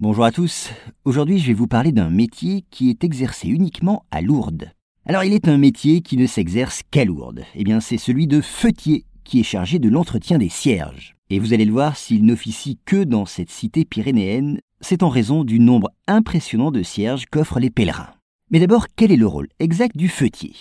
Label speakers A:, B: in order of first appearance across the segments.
A: Bonjour à tous. Aujourd'hui, je vais vous parler d'un métier qui est exercé uniquement à Lourdes. Alors, il est un métier qui ne s'exerce qu'à Lourdes. Eh bien, c'est celui de feutier qui est chargé de l'entretien des cierges. Et vous allez le voir, s'il n'officie que dans cette cité pyrénéenne, c'est en raison du nombre impressionnant de cierges qu'offrent les pèlerins. Mais d'abord, quel est le rôle exact du feutier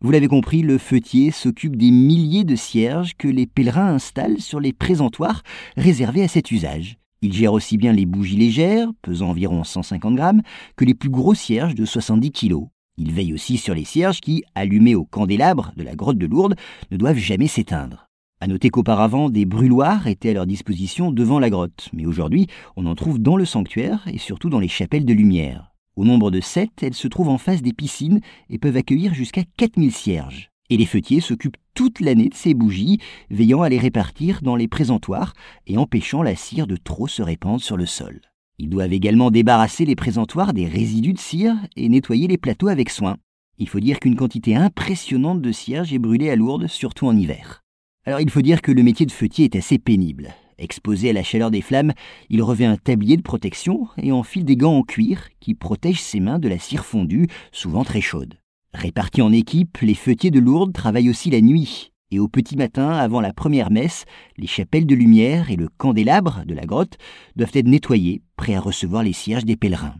A: Vous l'avez compris, le feutier s'occupe des milliers de cierges que les pèlerins installent sur les présentoirs réservés à cet usage. Il gère aussi bien les bougies légères, pesant environ 150 grammes, que les plus gros cierges de 70 kg. Il veille aussi sur les cierges qui, allumés au candélabre de la grotte de Lourdes, ne doivent jamais s'éteindre. À noter qu'auparavant, des brûloirs étaient à leur disposition devant la grotte, mais aujourd'hui, on en trouve dans le sanctuaire et surtout dans les chapelles de lumière. Au nombre de sept, elles se trouvent en face des piscines et peuvent accueillir jusqu'à 4000 cierges et les feutiers s'occupent toute l'année de ces bougies, veillant à les répartir dans les présentoirs et empêchant la cire de trop se répandre sur le sol. Ils doivent également débarrasser les présentoirs des résidus de cire et nettoyer les plateaux avec soin. Il faut dire qu'une quantité impressionnante de cierge est brûlée à Lourdes, surtout en hiver. Alors il faut dire que le métier de feutier est assez pénible. Exposé à la chaleur des flammes, il revêt un tablier de protection et enfile des gants en cuir qui protègent ses mains de la cire fondue, souvent très chaude. Répartis en équipe, les feutiers de Lourdes travaillent aussi la nuit. Et au petit matin, avant la première messe, les chapelles de lumière et le candélabre de la grotte doivent être nettoyés, prêts à recevoir les cierges des pèlerins.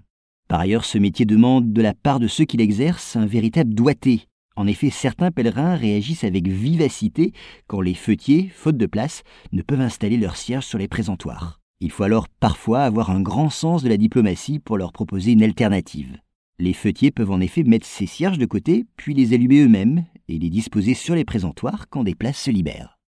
A: Par ailleurs, ce métier demande de la part de ceux qui l'exercent un véritable doigté. En effet, certains pèlerins réagissent avec vivacité quand les feutiers, faute de place, ne peuvent installer leurs cierges sur les présentoirs. Il faut alors parfois avoir un grand sens de la diplomatie pour leur proposer une alternative. Les feutiers peuvent en effet mettre ces cierges de côté, puis les allumer eux-mêmes et les disposer sur les présentoirs quand des places se libèrent.